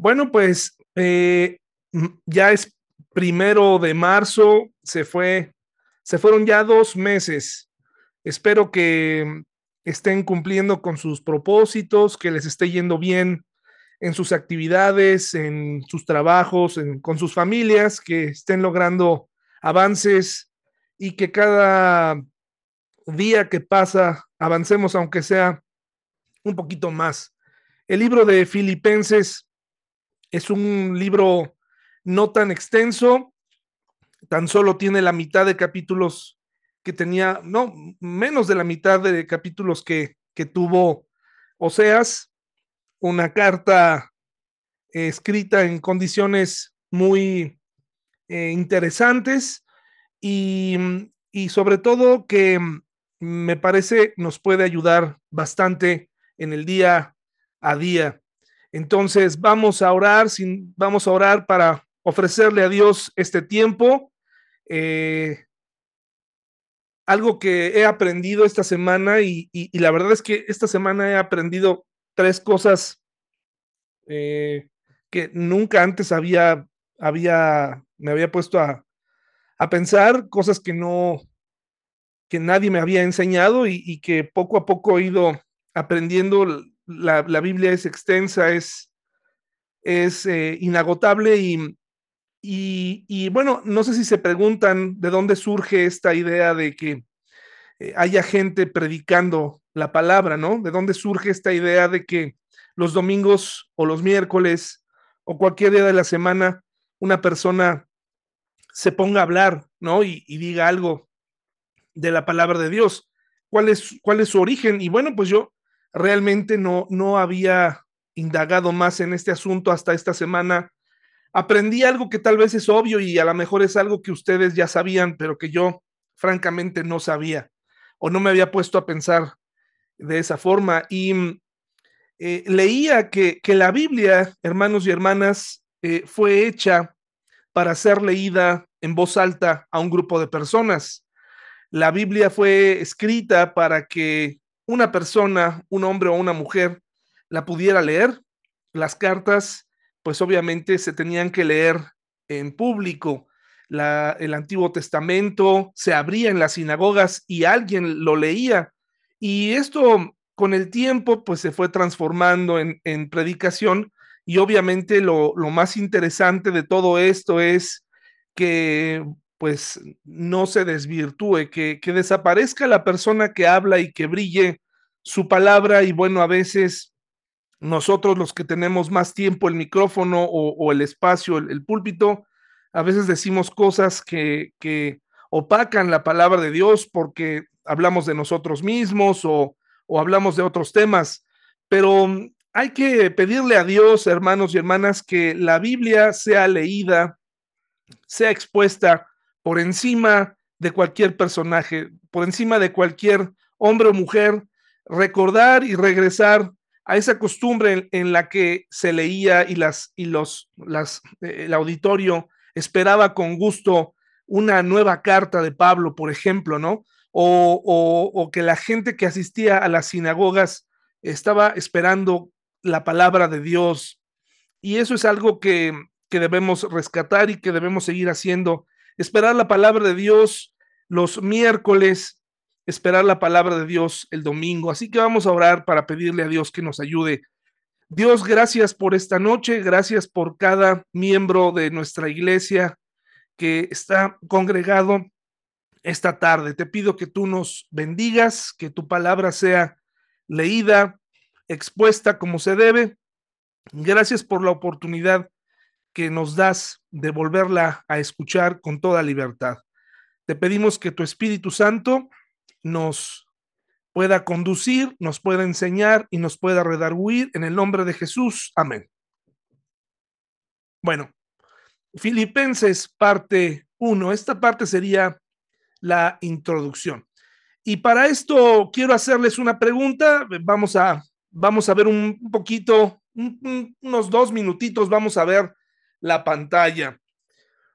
Bueno, pues eh, ya es primero de marzo, se fue, se fueron ya dos meses. Espero que estén cumpliendo con sus propósitos, que les esté yendo bien en sus actividades, en sus trabajos, con sus familias, que estén logrando avances y que cada día que pasa avancemos, aunque sea un poquito más. El libro de Filipenses es un libro no tan extenso, tan solo tiene la mitad de capítulos que tenía, no, menos de la mitad de capítulos que, que tuvo Oseas, una carta escrita en condiciones muy eh, interesantes y, y sobre todo que me parece nos puede ayudar bastante en el día a día. Entonces vamos a orar, vamos a orar para ofrecerle a Dios este tiempo. Eh, algo que he aprendido esta semana y, la verdad es que esta semana he aprendido tres cosas eh, que nunca antes había, había, me había puesto a, a pensar, cosas que no, que nadie me había enseñado y, que poco a poco he ido aprendiendo. La, Biblia es extensa, es, es eh, inagotable y, y, bueno, no sé si se preguntan de dónde surge esta idea de que eh, haya gente predicando la palabra, ¿no? ¿De dónde surge esta idea de que los domingos o los miércoles o cualquier día de la semana una persona se ponga a hablar, ¿no? Y, y diga algo de la palabra de Dios. ¿Cuál es, cuál es su origen? Y bueno, pues yo realmente no, no había indagado más en este asunto hasta esta semana. Aprendí algo que tal vez es obvio y a lo mejor es algo que ustedes ya sabían, pero que yo francamente no sabía o no me había puesto a pensar de esa forma. Y eh, leía que, que, la Biblia, hermanos y hermanas, eh, fue hecha para ser leída en voz alta a un grupo de personas. La Biblia fue escrita para que una persona, un hombre o una mujer, la pudiera leer. Las cartas, pues obviamente se tenían que leer en público. el Antiguo Testamento se abría en las sinagogas y alguien lo leía. Y esto con el tiempo, pues se fue transformando en, predicación. Y obviamente lo, lo más interesante de todo esto es que pues no se desvirtúe, que, desaparezca la persona que habla y que brille su palabra y bueno, a veces nosotros los que tenemos más tiempo el micrófono o, el espacio, el, púlpito, a veces decimos cosas que, que, opacan la palabra de Dios porque hablamos de nosotros mismos o, o hablamos de otros temas, pero hay que pedirle a Dios, hermanos y hermanas, que la Biblia sea leída, sea expuesta por encima de cualquier personaje, por encima de cualquier hombre o mujer, recordar y regresar a esa costumbre en, la que se leía y las y los las eh, el auditorio esperaba con gusto una nueva carta de Pablo, por ejemplo, ¿no? O, o, que la gente que asistía a las sinagogas estaba esperando la palabra de Dios. Y eso es algo que, que debemos rescatar y que debemos seguir haciendo esperar la palabra de Dios los miércoles, esperar la palabra de Dios el domingo. Así que vamos a orar para pedirle a Dios que nos ayude. Dios, gracias por esta noche, gracias por cada miembro de nuestra iglesia que está congregado esta tarde. Te pido que tú nos bendigas, que tu palabra sea leída, expuesta como se debe. Gracias por la oportunidad que nos das de volverla a escuchar con toda libertad. Te pedimos que tu Espíritu Santo nos pueda conducir, nos pueda enseñar y nos pueda redarguir en el nombre de Jesús. Amén. Bueno, Filipenses parte 1. Esta parte sería la introducción. Y para esto quiero hacerles una pregunta. Vamos a, vamos a ver un poquito, unos dos minutitos, vamos a ver la pantalla.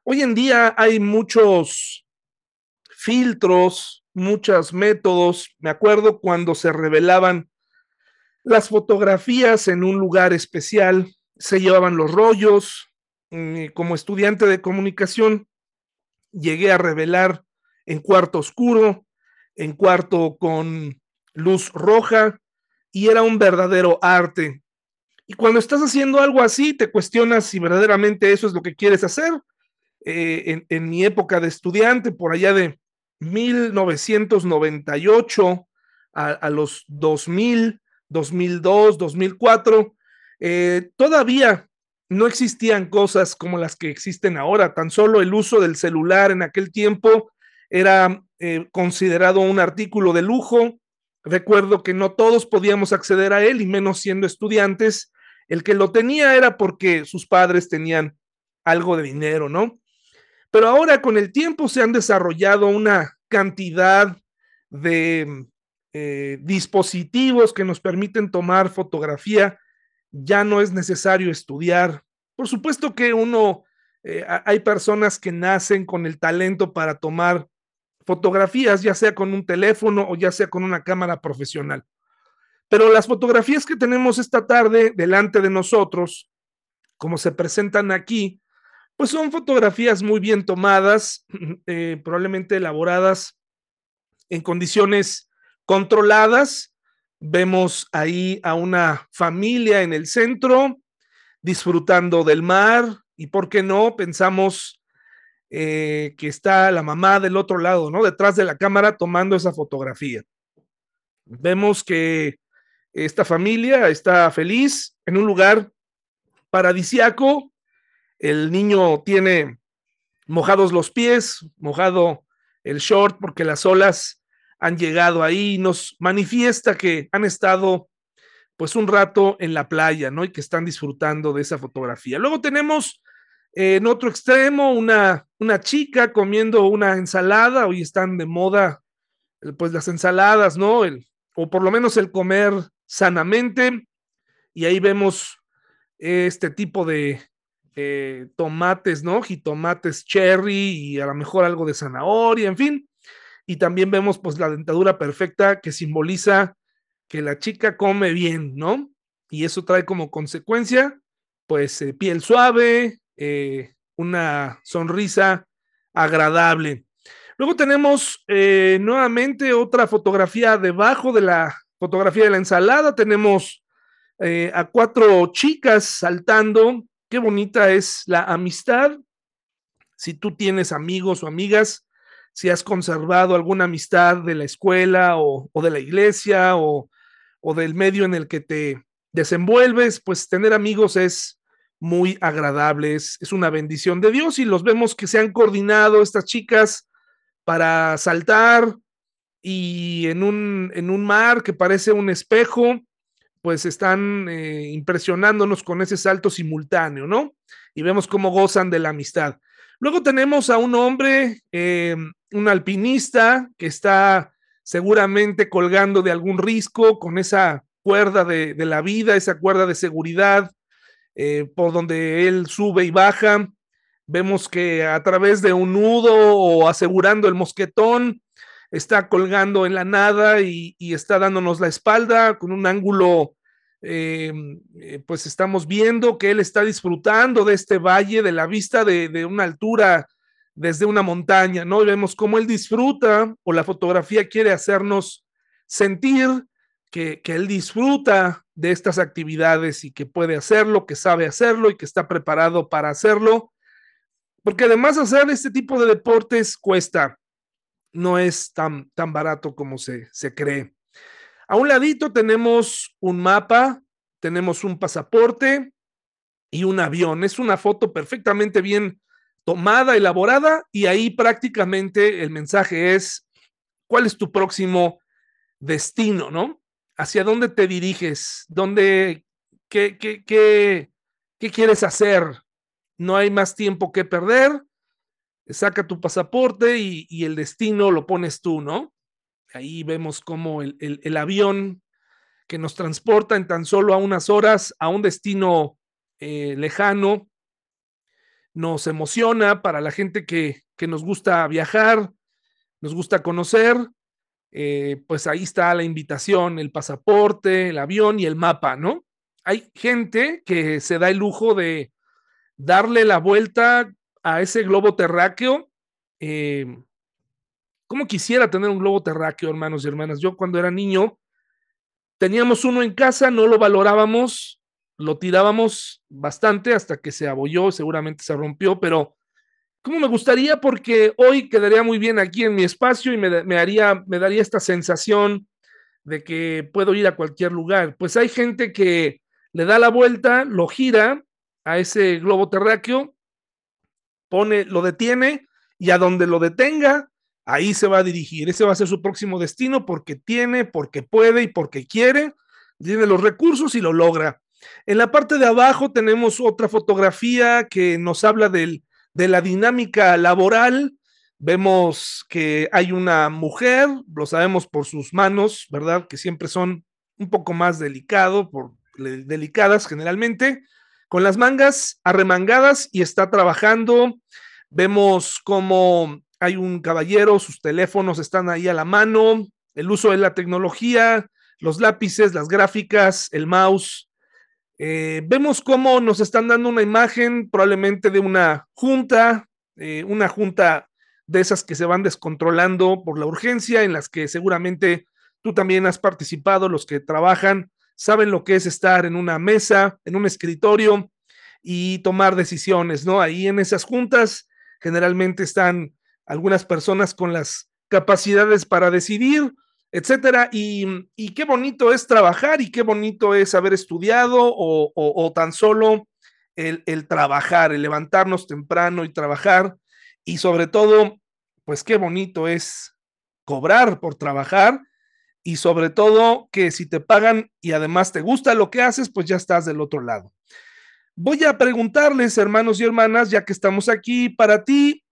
Hoy en día hay muchos filtros, muchos métodos. Me acuerdo cuando se revelaban las fotografías en un lugar especial se llevaban los rollos. Mm, como estudiante de comunicación, llegué a revelar en cuarto oscuro, en cuarto con luz roja, y era un verdadero arte. Y cuando estás haciendo algo así, te cuestionas si verdaderamente eso es lo que quieres hacer. Eh, en, mi época de estudiante, por allá de 1998 a, los 2000, 2002, 2004, todavía no existían cosas como las que existen ahora. Tan solo el uso del celular en aquel tiempo era eh, considerado un artículo de lujo. Recuerdo que no todos podíamos acceder a él y menos siendo estudiantes. El que lo tenía era porque sus padres tenían algo de dinero, ¿no? Pero ahora con el tiempo se han desarrollado una cantidad de eh, dispositivos que nos permiten tomar fotografía. Ya no es necesario estudiar. Por supuesto que uno, eh, hay personas que nacen con el talento para tomar fotografías, ya sea con un teléfono o ya sea con una cámara profesional. Pero las fotografías que tenemos esta tarde delante de nosotros, como se presentan aquí, pues son fotografías muy bien tomadas, eh, probablemente elaboradas en condiciones controladas. Vemos ahí a una familia en el centro disfrutando del mar y, ¿por qué no? Pensamos eh, que está la mamá del otro lado, ¿no? Detrás de la cámara tomando esa fotografía. Vemos que esta familia está feliz en un lugar paradisiaco. El niño tiene mojados los pies, mojado el short porque las olas han llegado ahí. Nos manifiesta que han estado pues un rato en la playa, ¿no? Y que están disfrutando de esa fotografía. Luego tenemos eh, en otro extremo una, una chica comiendo una ensalada. Hoy están de moda pues las ensaladas, ¿no? El, o por lo menos el comer sanamente. Y ahí vemos este tipo de eh, tomates, ¿no? Jitomates cherry y a lo mejor algo de zanahoria, en fin. Y también vemos pues la dentadura perfecta que simboliza que la chica come bien, ¿no? Y eso trae como consecuencia pues eh, piel suave, eh, una sonrisa agradable. Luego tenemos nuevamente otra fotografía debajo de la fotografía de la ensalada, tenemos eh, a cuatro chicas saltando. Qué bonita es la amistad. Si tú tienes amigos o amigas, si has conservado alguna amistad de la escuela o, de la iglesia o, del medio en el que te desenvuelves, pues tener amigos es muy agradable, es, una bendición de Dios y los vemos que se han coordinado estas chicas para saltar, y en un, en un mar que parece un espejo, pues están eh, impresionándonos con ese salto simultáneo, ¿no? Y vemos cómo gozan de la amistad. Luego tenemos a un hombre, eh, un alpinista, que está seguramente colgando de algún risco con esa cuerda de, la vida, esa cuerda de seguridad, eh, por donde él sube y baja. Vemos que a través de un nudo o asegurando el mosquetón, está colgando en la nada y, está dándonos la espalda con un ángulo, eh, eh, pues estamos viendo que él está disfrutando de este valle, de la vista de, una altura desde una montaña, ¿no? Y vemos cómo él disfruta o la fotografía quiere hacernos sentir que, que él disfruta de estas actividades y que puede hacerlo, que sabe hacerlo y que está preparado para hacerlo. Porque además hacer este tipo de deportes cuesta no es tan, tan barato como se, se cree. A un ladito tenemos un mapa, tenemos un pasaporte y un avión. Es una foto perfectamente bien tomada, elaborada, y ahí prácticamente el mensaje es, ¿cuál es tu próximo destino, no? ¿Hacia dónde te diriges? ¿Dónde, qué, qué, qué, qué quieres hacer? No hay más tiempo que perder saca tu pasaporte y, el destino lo pones tú, ¿no? Ahí vemos cómo el, avión que nos transporta en tan solo a unas horas a un destino eh, lejano nos emociona para la gente que, nos gusta viajar, nos gusta conocer, eh, pues ahí está la invitación, el pasaporte, el avión y el mapa, ¿no? hay gente que se da el lujo de darle la vuelta a ese globo terráqueo. Eh, ¿Cómo quisiera tener un globo terráqueo, hermanos y hermanas? Yo cuando era niño teníamos uno en casa, no lo valorábamos, lo tirábamos bastante hasta que se abolló, seguramente se rompió, pero ¿cómo me gustaría? Porque hoy quedaría muy bien aquí en mi espacio y me, haría, me daría esta sensación de que puedo ir a cualquier lugar. Pues hay gente que le da la vuelta, lo gira a ese globo terráqueo, pone, lo detiene y a donde lo detenga, ahí se va a dirigir. Ese va a ser su próximo destino porque tiene, porque puede y porque quiere, tiene los recursos y lo logra. En la parte de abajo tenemos otra fotografía que nos habla del, de la dinámica laboral. Vemos que hay una mujer, lo sabemos por sus manos, ¿verdad? Que siempre son un poco más delicado, por, delicadas generalmente, con las mangas arremangadas y está trabajando. Vemos cómo hay un caballero, sus teléfonos están ahí a la mano, el uso de la tecnología, los lápices, las gráficas, el mouse. Eh, vemos cómo nos están dando una imagen probablemente de una junta, eh, una junta de esas que se van descontrolando por la urgencia, en las que seguramente tú también has participado, los que trabajan saben lo que es estar en una mesa, en un escritorio y tomar decisiones, ¿no? Ahí en esas juntas generalmente están algunas personas con las capacidades para decidir, etcétera. Y, qué bonito es trabajar y qué bonito es haber estudiado o, tan solo el, el, trabajar, el levantarnos temprano y trabajar. Y sobre todo, pues qué bonito es cobrar por trabajar y sobre todo que si te pagan y además te gusta lo que haces, pues ya estás del otro lado. Voy a preguntarles, hermanos y hermanas, ya que estamos aquí, para ti,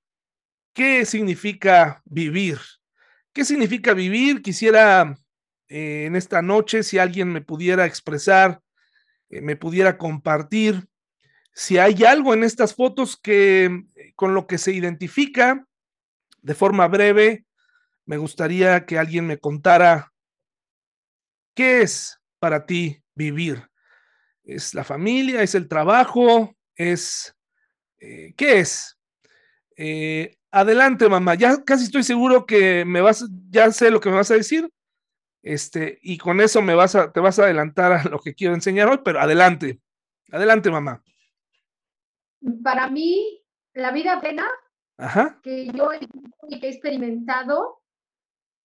¿qué significa vivir? ¿Qué significa vivir? Quisiera eh, en esta noche, si alguien me pudiera expresar, eh, me pudiera compartir, si hay algo en estas fotos que eh, con lo que se identifica de forma breve, me gustaría que alguien me contara ¿Qué es para ti vivir? ¿Es la familia? ¿Es el trabajo? ¿Es eh, qué es? Eh, adelante, mamá. Ya casi estoy seguro que me vas, ya sé lo que me vas a decir. Este, y con eso me vas a, te vas a adelantar a lo que quiero enseñar hoy, pero adelante. Adelante, mamá. Para mí, la vida plena que yo he experimentado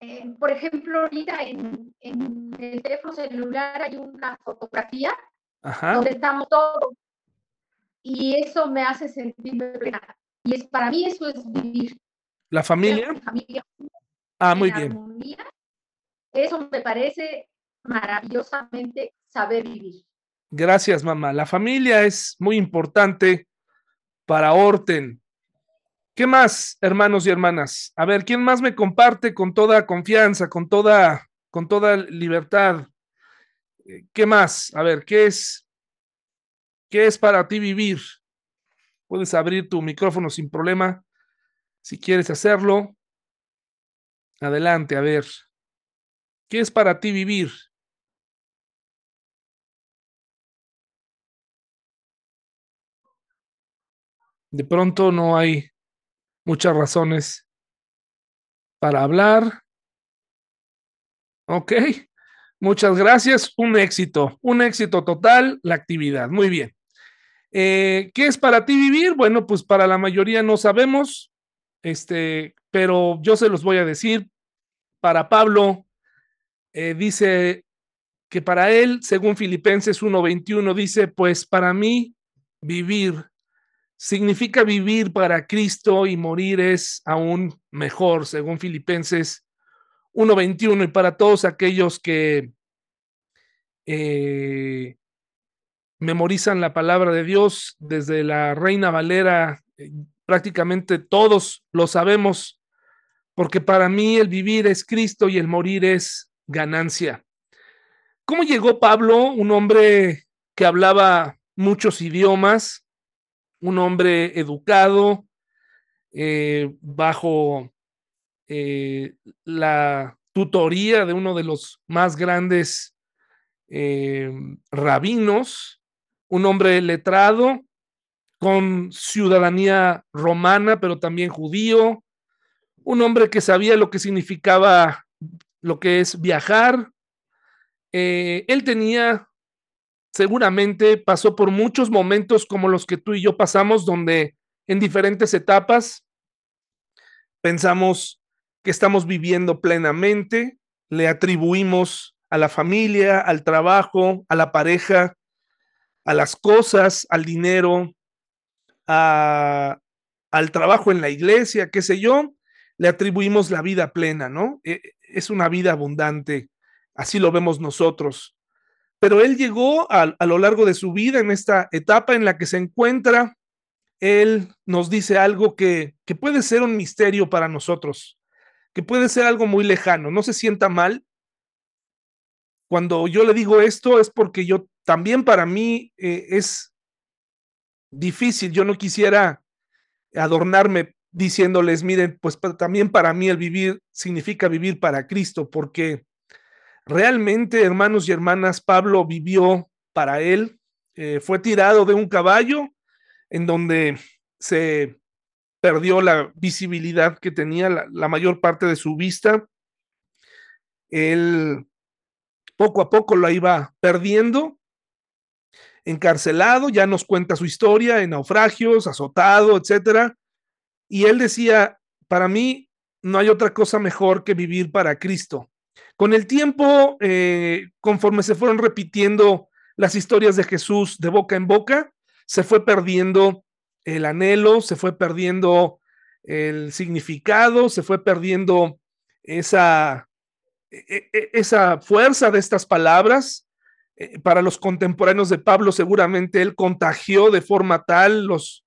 eh, por ejemplo, ahorita en, el teléfono celular hay una fotografía donde estamos todos y eso me hace sentirme plena. Y es, para mí eso es vivir. ¿La familia? ah, muy bien. eso me parece maravillosamente saber vivir. Gracias, mamá. La familia es muy importante para Orten. ¿Qué más, hermanos y hermanas? A ver, ¿quién más me comparte con toda confianza, con toda, con toda libertad? Eh, ¿Qué más? A ver, ¿qué es, qué es para ti vivir? Puedes abrir tu micrófono sin problema si quieres hacerlo. Adelante, a ver. ¿Qué es para ti vivir? De pronto no hay muchas razones para hablar. Ok, muchas gracias. Un éxito, un éxito total la actividad. Muy bien. Eh, ¿Qué es para ti vivir? Bueno, pues para la mayoría no sabemos, este, pero yo se los voy a decir. Para Pablo, eh, dice que para él, según Filipenses 1:21, dice, pues para mí vivir significa vivir para Cristo y morir es aún mejor, según Filipenses 1.21, y para todos aquellos que eh, memorizan la palabra de Dios desde la Reina Valera, eh, prácticamente todos lo sabemos, porque para mí el vivir es Cristo y el morir es ganancia. ¿Cómo llegó Pablo, un hombre que hablaba muchos idiomas, un hombre educado, eh, bajo eh, la tutoría de uno de los más grandes eh, rabinos, un hombre letrado, con ciudadanía romana, pero también judío, un hombre que sabía lo que significaba lo que es viajar. Él tenía, seguramente pasó por muchos momentos como los que tú y yo pasamos, donde en diferentes etapas pensamos que estamos viviendo plenamente, le atribuimos a la familia, al trabajo, a la pareja, a las cosas, al dinero, al trabajo en la iglesia, qué sé yo, le atribuimos la vida plena, ¿no? E, es una vida abundante, así lo vemos nosotros. Pero él llegó a, a, lo largo de su vida, en esta etapa en la que se encuentra, él nos dice algo que, que puede ser un misterio para nosotros, que puede ser algo muy lejano. No se sienta mal. Cuando yo le digo esto es porque yo también para mí eh, es difícil. Yo no quisiera adornarme diciéndoles, miren, pues también para mí el vivir significa vivir para Cristo, porque realmente, hermanos y hermanas, Pablo vivió para él, eh, fue tirado de un caballo en donde se perdió la visibilidad que tenía la, la mayor parte de su vista. Él poco a poco la iba perdiendo encarcelado, ya nos cuenta su historia en naufragios, azotado, etcétera. Y él decía, para mí no hay otra cosa mejor que vivir para Cristo. Con el tiempo, eh, conforme se fueron repitiendo las historias de Jesús de boca en boca, se fue perdiendo el anhelo, se fue perdiendo el significado, se fue perdiendo esa, e, e, esa fuerza de estas palabras. Eh, para los contemporáneos de Pablo, seguramente él contagió de forma tal, los,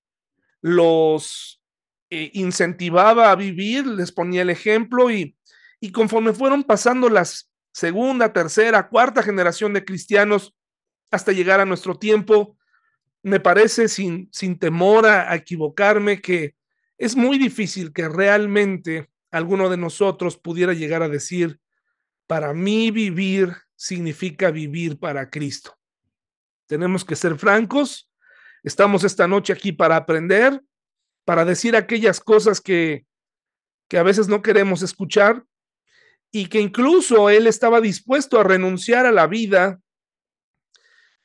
los eh, incentivaba a vivir, les ponía el ejemplo y, y conforme fueron pasando las segunda, tercera, cuarta generación de cristianos hasta llegar a nuestro tiempo, me parece sin, sin temor a equivocarme que es muy difícil que realmente alguno de nosotros pudiera llegar a decir, para mí vivir significa vivir para Cristo. Tenemos que ser francos. Estamos esta noche aquí para aprender, para decir aquellas cosas que, que a veces no queremos escuchar y que incluso él estaba dispuesto a renunciar a la vida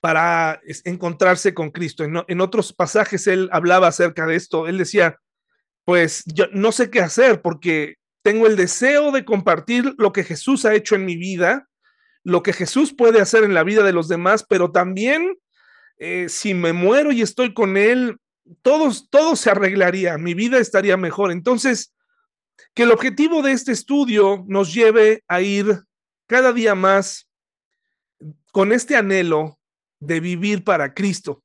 para encontrarse con Cristo. En, otros pasajes él hablaba acerca de esto. Él decía, pues yo no sé qué hacer porque tengo el deseo de compartir lo que Jesús ha hecho en mi vida, lo que Jesús puede hacer en la vida de los demás, pero también eh, si me muero y estoy con Él, todos, todo se arreglaría, mi vida estaría mejor. Entonces, que el objetivo de este estudio nos lleve a ir cada día más con este anhelo de vivir para Cristo.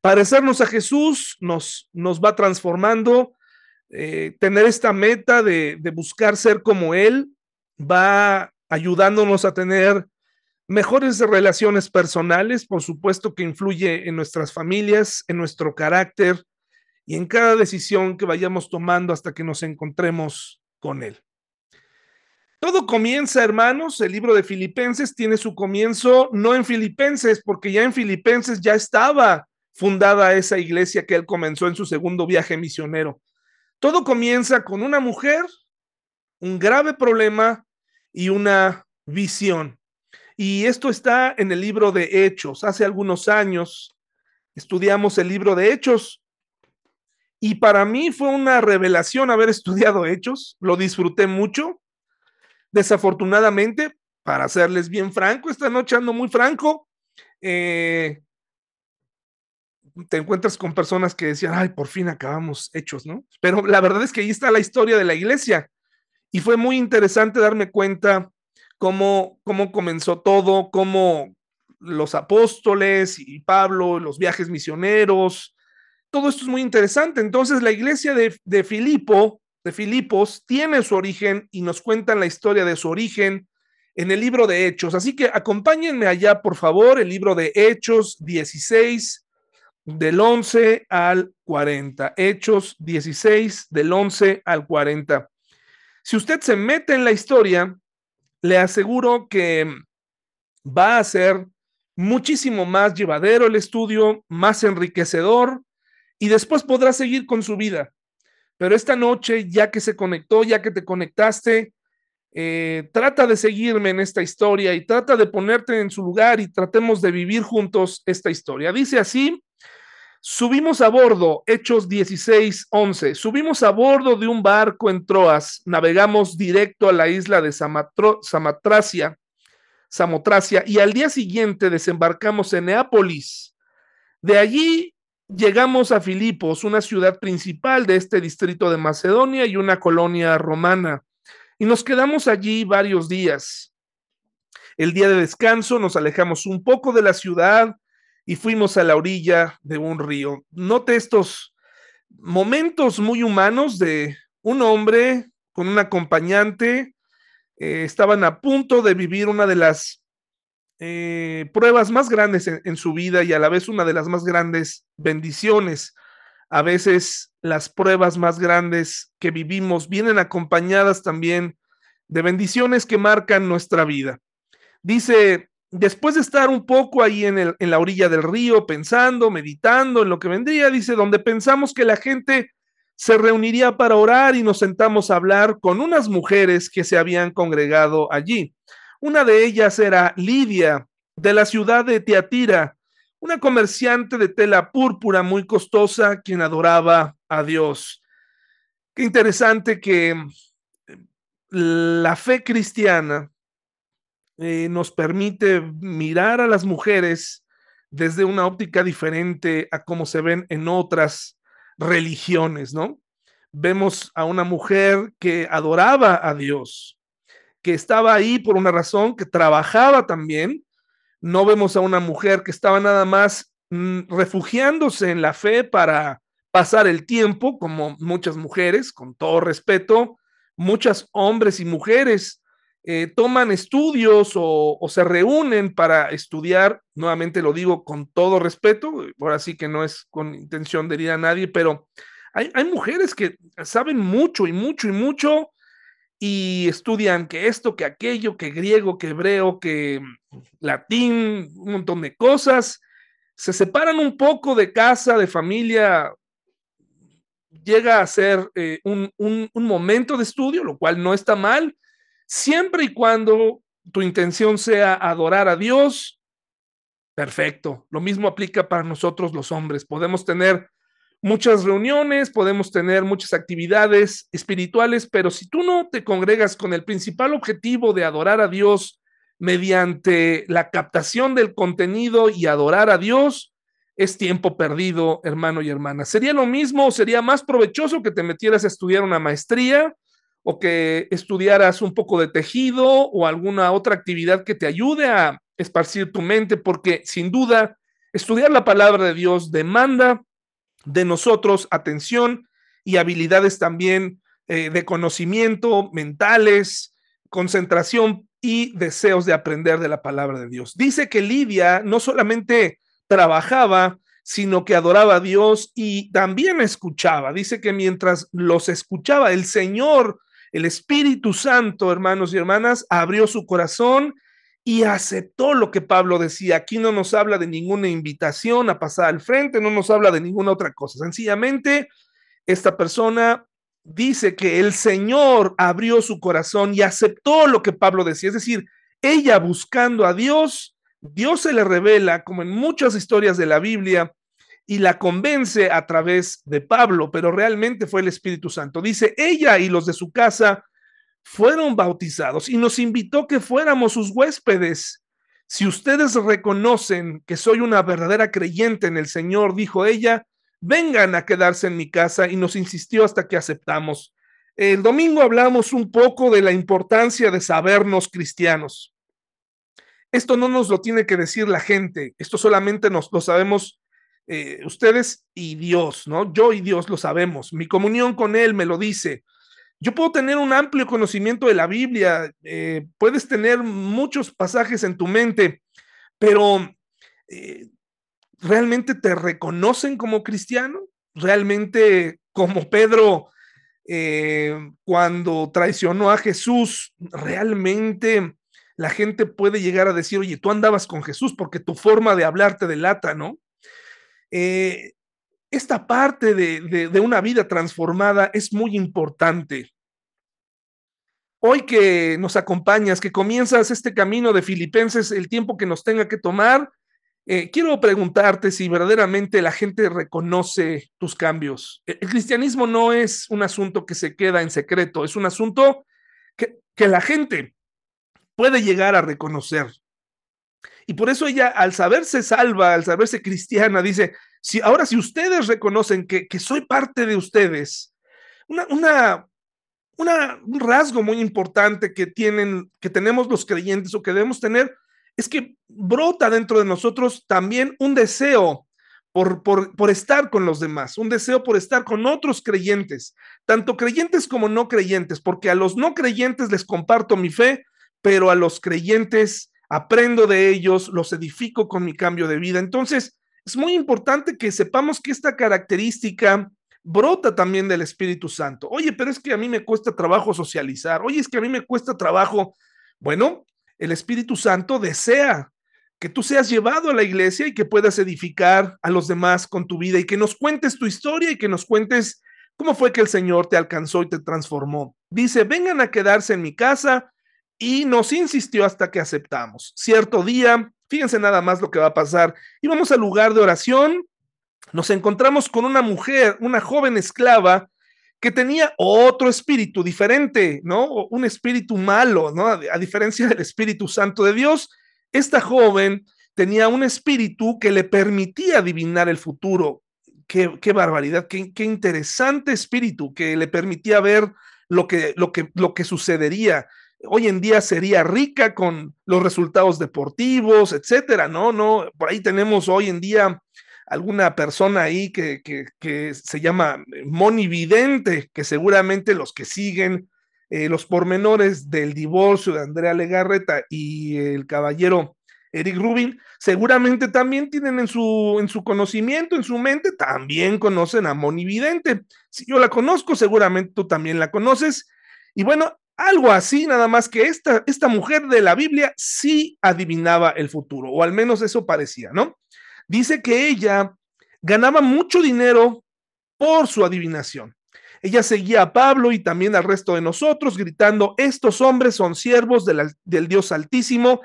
Parecernos a Jesús nos, nos va transformando, eh, tener esta meta de, de buscar ser como Él va ayudándonos a tener mejores relaciones personales, por supuesto que influye en nuestras familias, en nuestro carácter y en cada decisión que vayamos tomando hasta que nos encontremos con Él. Todo comienza, hermanos, el libro de Filipenses tiene su comienzo no en Filipenses, porque ya en Filipenses ya estaba fundada esa iglesia que él comenzó en su segundo viaje misionero. Todo comienza con una mujer, un grave problema y una visión. Y esto está en el libro de Hechos. Hace algunos años estudiamos el libro de Hechos y para mí fue una revelación haber estudiado Hechos. Lo disfruté mucho. Desafortunadamente, para serles bien franco, esta noche ando muy franco. Eh, te encuentras con personas que decían, ay, por fin acabamos hechos, ¿no? Pero la verdad es que ahí está la historia de la iglesia. Y fue muy interesante darme cuenta cómo, cómo comenzó todo, cómo los apóstoles y Pablo, los viajes misioneros, todo esto es muy interesante. Entonces, la iglesia de, de Filipo, de Filipos, tiene su origen y nos cuentan la historia de su origen en el libro de Hechos. Así que acompáñenme allá, por favor, el libro de Hechos 16, del 11 al 40. Hechos 16, del 11 al 40. Si usted se mete en la historia, le aseguro que va a ser muchísimo más llevadero el estudio, más enriquecedor y después podrá seguir con su vida. Pero esta noche, ya que se conectó, ya que te conectaste, eh, trata de seguirme en esta historia y trata de ponerte en su lugar y tratemos de vivir juntos esta historia. Dice así, subimos a bordo, Hechos 16, 11, subimos a bordo de un barco en Troas, navegamos directo a la isla de Samatracia, Samotracia y al día siguiente desembarcamos en Neápolis. De allí llegamos a Filipos, una ciudad principal de este distrito de Macedonia y una colonia romana, y nos quedamos allí varios días. El día de descanso nos alejamos un poco de la ciudad y fuimos a la orilla de un río. Note estos momentos muy humanos de un hombre con un acompañante. Eh, estaban a punto de vivir una de las eh, pruebas más grandes en, su vida y a la vez una de las más grandes bendiciones. A veces las pruebas más grandes que vivimos vienen acompañadas también de bendiciones que marcan nuestra vida. Dice, después de estar un poco ahí en, en la orilla del río, pensando, meditando en lo que vendría, dice, donde pensamos que la gente se reuniría para orar y nos sentamos a hablar con unas mujeres que se habían congregado allí. Una de ellas era Lidia, de la ciudad de Teatira, una comerciante de tela púrpura muy costosa, quien adoraba a Dios. Qué interesante que eh, la fe cristiana eh, nos permite mirar a las mujeres desde una óptica diferente a cómo se ven en otras religiones, ¿no? Vemos a una mujer que adoraba a Dios, que estaba ahí por una razón, que trabajaba también. No vemos a una mujer que estaba nada más mm, refugiándose en la fe para pasar el tiempo, como muchas mujeres, con todo respeto, muchos hombres y mujeres eh, toman estudios o, se reúnen para estudiar, nuevamente lo digo con todo respeto, ahora sí que no es con intención de herir a nadie, pero hay, hay mujeres que saben mucho y mucho y mucho y estudian que esto, que aquello, que griego, que hebreo, que latín, un montón de cosas. Se separan un poco de casa, de familia. Llega a ser eh, un, un momento de estudio, lo cual no está mal, siempre y cuando tu intención sea adorar a Dios. Perfecto. Lo mismo aplica para nosotros los hombres. Podemos tener muchas reuniones, podemos tener muchas actividades espirituales, pero si tú no te congregas con el principal objetivo de adorar a Dios mediante la captación del contenido y adorar a Dios, es tiempo perdido, hermano y hermana. Sería lo mismo, sería más provechoso que te metieras a estudiar una maestría o que estudiaras un poco de tejido o alguna otra actividad que te ayude a esparcir tu mente, porque sin duda estudiar la palabra de Dios demanda de nosotros atención y habilidades también eh, de conocimiento, mentales, concentración y deseos de aprender de la palabra de Dios. Dice que Lidia no solamente trabajaba, sino que adoraba a Dios y también escuchaba. Dice que mientras los escuchaba, el Señor, el Espíritu Santo, hermanos y hermanas, abrió su corazón y aceptó lo que Pablo decía. Aquí no nos habla de ninguna invitación a pasar al frente, no nos habla de ninguna otra cosa. Sencillamente, esta persona dice que el Señor abrió su corazón y aceptó lo que Pablo decía. Es decir, ella buscando a Dios, Dios se le revela, como en muchas historias de la Biblia, y la convence a través de Pablo, pero realmente fue el Espíritu Santo. Dice, ella y los de su casa fueron bautizados y nos invitó que fuéramos sus huéspedes. Si ustedes reconocen que soy una verdadera creyente en el Señor, dijo ella, vengan a quedarse en mi casa y nos insistió hasta que aceptamos. El domingo hablamos un poco de la importancia de sabernos cristianos. Esto no nos lo tiene que decir la gente, esto solamente nos lo sabemos eh, ustedes y Dios, ¿no? Yo y Dios lo sabemos. Mi comunión con Él me lo dice. Yo puedo tener un amplio conocimiento de la Biblia, eh, puedes tener muchos pasajes en tu mente, pero eh, ¿realmente te reconocen como cristiano? ¿Realmente como Pedro eh, cuando traicionó a Jesús, realmente la gente puede llegar a decir, oye, tú andabas con Jesús porque tu forma de hablar te delata, ¿no? Eh, esta parte de, una vida transformada es muy importante. Hoy que nos acompañas, que comienzas este camino de Filipenses, el tiempo que nos tenga que tomar, eh, quiero preguntarte si verdaderamente la gente reconoce tus cambios. El, cristianismo no es un asunto que se queda en secreto, es un asunto que, que la gente puede llegar a reconocer. Y por eso ella, al saberse salva, al saberse cristiana, dice, si ahora si ustedes reconocen que, soy parte de ustedes, una, una, un rasgo muy importante que tienen, que tenemos los creyentes o que debemos tener, es que brota dentro de nosotros también un deseo por, por, por, estar con los demás, un deseo por estar con otros creyentes, tanto creyentes como no creyentes, porque a los no creyentes les comparto mi fe, pero a los creyentes aprendo de ellos, los edifico con mi cambio de vida. Entonces, es muy importante que sepamos que esta característica brota también del Espíritu Santo. Oye, pero es que a mí me cuesta trabajo socializar. Oye, es que a mí me cuesta trabajo. Bueno, el Espíritu Santo desea que tú seas llevado a la iglesia y que puedas edificar a los demás con tu vida y que nos cuentes tu historia y que nos cuentes cómo fue que el Señor te alcanzó y te transformó. Dice, vengan a quedarse en mi casa y nos insistió hasta que aceptamos. Cierto día, fíjense nada más lo que va a pasar, íbamos al lugar de oración, nos encontramos con una mujer, una joven esclava, que tenía otro espíritu diferente, ¿no? Un espíritu malo, ¿no? A diferencia del Espíritu Santo de Dios, esta joven tenía un espíritu que le permitía adivinar el futuro. Qué, qué barbaridad, qué, qué, interesante espíritu que le permitía ver lo que, lo que, lo que sucedería hoy en día sería rica con los resultados deportivos, etcétera, ¿no? No, por ahí tenemos hoy en día alguna persona ahí que, que, se llama Monividente, que seguramente los que siguen eh, los pormenores del divorcio de Andrea Legarreta y el caballero Eric Rubin, seguramente también tienen en su, en su conocimiento, en su mente, también conocen a Monividente. Si yo la conozco, seguramente tú también la conoces. Y bueno, algo así, nada más que esta, esta mujer de la Biblia sí adivinaba el futuro, o al menos eso parecía, ¿no? Dice que ella ganaba mucho dinero por su adivinación. Ella seguía a Pablo y también al resto de nosotros gritando, estos hombres son siervos del Dios Altísimo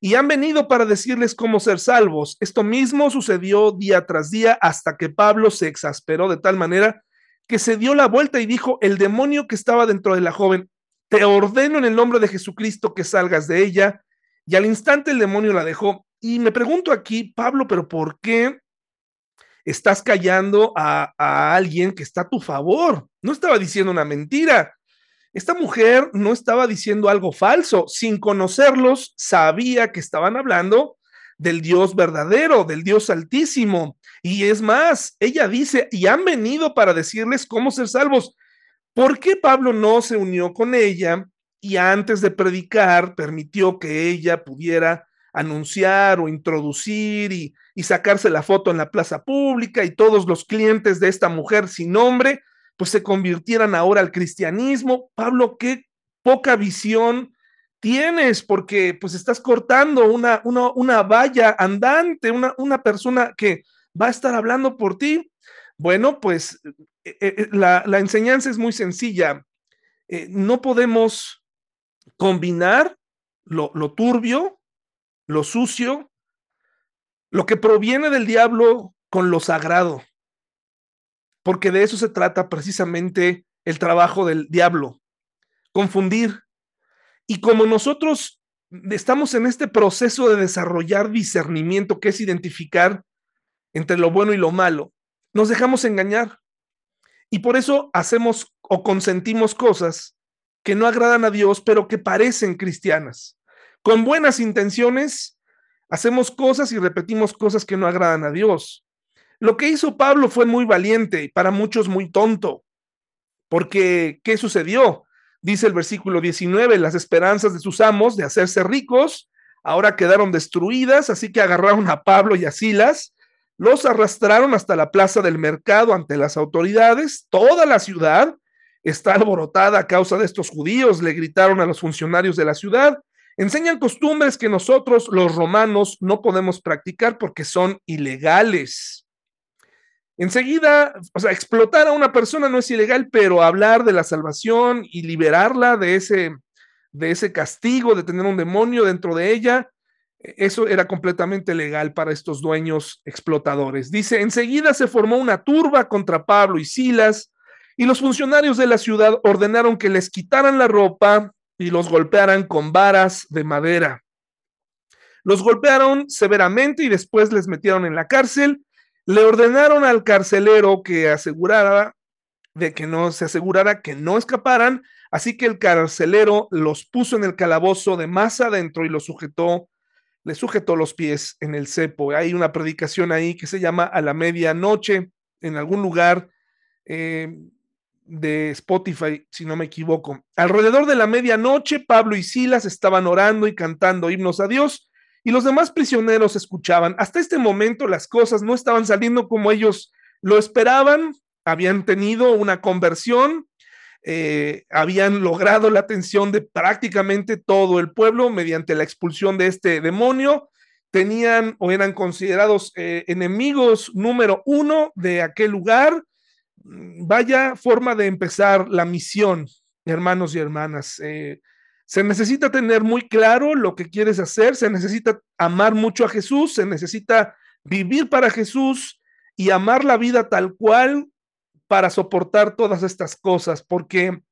y han venido para decirles cómo ser salvos. Esto mismo sucedió día tras día hasta que Pablo se exasperó de tal manera que se dio la vuelta y dijo, el demonio que estaba dentro de la joven te ordeno en el nombre de Jesucristo que salgas de ella. Y al instante el demonio la dejó. Y me pregunto aquí, Pablo, pero ¿por qué estás callando a, alguien que está a tu favor? No estaba diciendo una mentira. Esta mujer no estaba diciendo algo falso. Sin conocerlos, sabía que estaban hablando del Dios verdadero, del Dios altísimo. Y es más, ella dice, y han venido para decirles cómo ser salvos. ¿Por qué Pablo no se unió con ella y antes de predicar permitió que ella pudiera anunciar o introducir y, sacarse la foto en la plaza pública y todos los clientes de esta mujer sin nombre, pues se convirtieran ahora al cristianismo? Pablo, qué poca visión tienes porque pues estás cortando una, una, una valla andante, una, una persona que va a estar hablando por ti. Bueno, pues eh, eh, la, enseñanza es muy sencilla. Eh, no podemos combinar lo turbio, lo sucio, lo que proviene del diablo con lo sagrado, porque de eso se trata precisamente el trabajo del diablo, confundir. Y como nosotros estamos en este proceso de desarrollar discernimiento, que es identificar entre lo bueno y lo malo, nos dejamos engañar. Y por eso hacemos o consentimos cosas que no agradan a Dios, pero que parecen cristianas. Con buenas intenciones, hacemos cosas y repetimos cosas que no agradan a Dios. Lo que hizo Pablo fue muy valiente y para muchos muy tonto, porque ¿qué sucedió? Dice el versículo 19, las esperanzas de sus amos de hacerse ricos ahora quedaron destruidas, así que agarraron a Pablo y a Silas los arrastraron hasta la plaza del mercado ante las autoridades. Toda la ciudad está alborotada a causa de estos judíos, le gritaron a los funcionarios de la ciudad. Enseñan costumbres que nosotros, los romanos, no podemos practicar porque son ilegales. Enseguida, o sea, explotar a una persona no es ilegal, pero hablar de la salvación y liberarla de ese, de ese castigo, de tener un demonio dentro de ella, eso era completamente legal para estos dueños explotadores. Dice, enseguida se formó una turba contra Pablo y Silas, y los funcionarios de la ciudad ordenaron que les quitaran la ropa y los golpearan con varas de madera. Los golpearon severamente y después les metieron en la cárcel. Le ordenaron al carcelero que asegurara de que no se asegurara que no escaparan, así que el carcelero los puso en el calabozo de más adentro y los sujetó, le sujetó los pies en el cepo. Hay una predicación ahí que se llama a la medianoche en algún lugar. Eh, de Spotify, si no me equivoco. Alrededor de la medianoche, Pablo y Silas estaban orando y cantando himnos a Dios y los demás prisioneros escuchaban. Hasta este momento las cosas no estaban saliendo como ellos lo esperaban, habían tenido una conversión, eh, habían logrado la atención de prácticamente todo el pueblo mediante la expulsión de este demonio, tenían o eran considerados eh, enemigos número uno de aquel lugar Mm, vaya forma de empezar la misión, hermanos y hermanas. Eh, se necesita tener muy claro lo que quieres hacer, se necesita amar mucho a Jesús, se necesita vivir para Jesús y amar la vida tal cual para soportar todas estas cosas, porque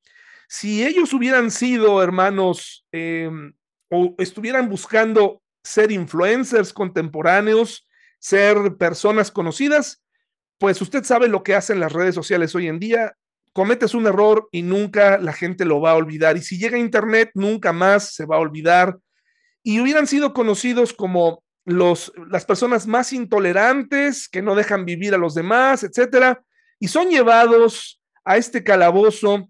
si ellos hubieran sido hermanos em, o estuvieran buscando ser influencers contemporáneos, ser personas conocidas, pues usted sabe lo que hacen las redes sociales hoy en día. Cometes un error y nunca la gente lo va a olvidar. Y si llega a Internet, nunca más se va a olvidar. Y hubieran sido conocidos como los, las personas más intolerantes, que no dejan vivir a los demás, etcétera. Y son llevados a este calabozo,